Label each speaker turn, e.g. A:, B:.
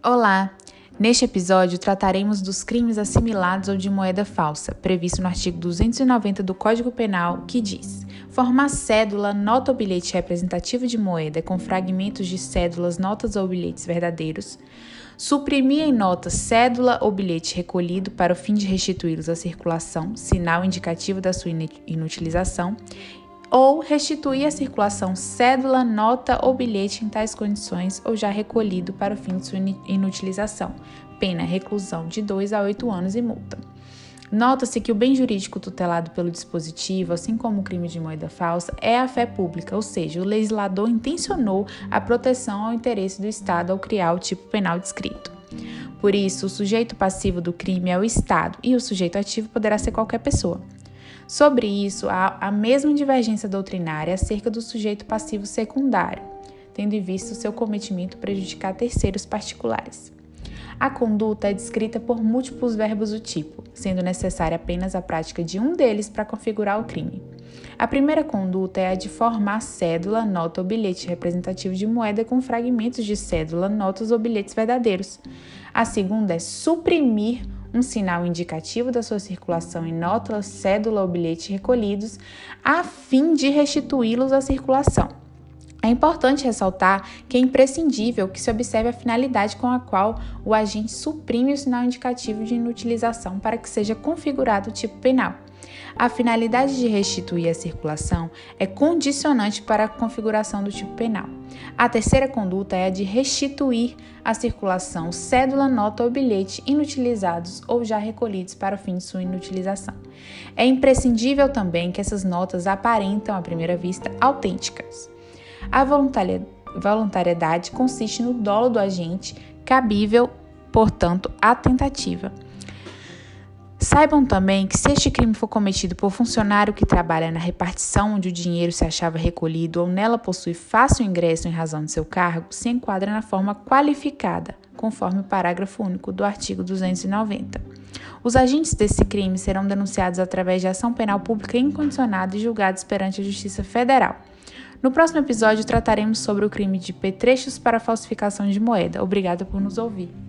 A: Olá! Neste episódio trataremos dos crimes assimilados ou de moeda falsa, previsto no artigo 290 do Código Penal, que diz: formar cédula, nota ou bilhete representativo de moeda com fragmentos de cédulas, notas ou bilhetes verdadeiros, suprimir em nota cédula ou bilhete recolhido para o fim de restituí-los à circulação, sinal indicativo da sua inutilização, ou restituir à circulação cédula, nota ou bilhete em tais condições ou já recolhido para o fim de sua inutilização. Pena reclusão de 2 a 8 anos e multa. Nota-se que o bem jurídico tutelado pelo dispositivo, assim como o crime de moeda falsa, é a fé pública, ou seja, o legislador intencionou a proteção ao interesse do Estado ao criar o tipo penal descrito. Por isso, o sujeito passivo do crime é o Estado e o sujeito ativo poderá ser qualquer pessoa. Sobre isso, há a mesma divergência doutrinária acerca do sujeito passivo secundário, tendo em vista o seu cometimento prejudicar terceiros particulares. A conduta é descrita por múltiplos verbos do tipo, sendo necessária apenas a prática de um deles para configurar o crime. A primeira conduta é a de formar cédula, nota ou bilhete representativo de moeda com fragmentos de cédula, notas ou bilhetes verdadeiros. A segunda é suprimir um sinal indicativo da sua circulação em nota, cédula ou bilhete recolhidos, a fim de restituí-los à circulação. É importante ressaltar que é imprescindível que se observe a finalidade com a qual o agente suprime o sinal indicativo de inutilização para que seja configurado o tipo penal. A finalidade de restituir a circulação é condicionante para a configuração do tipo penal. A terceira conduta é a de restituir a circulação cédula, nota ou bilhete inutilizados ou já recolhidos para o fim de sua inutilização. É imprescindível também que essas notas aparentam, à primeira vista, autênticas. A voluntariedade consiste no dolo do agente, cabível, portanto, à tentativa. Saibam também que se este crime for cometido por funcionário que trabalha na repartição onde o dinheiro se achava recolhido ou nela possui fácil ingresso em razão de seu cargo, se enquadra na forma qualificada, conforme o parágrafo único do artigo 290. Os agentes desse crime serão denunciados através de ação penal pública incondicionada e julgados perante a Justiça Federal. No próximo episódio trataremos sobre o crime de petrechos para falsificação de moeda. Obrigada por nos ouvir.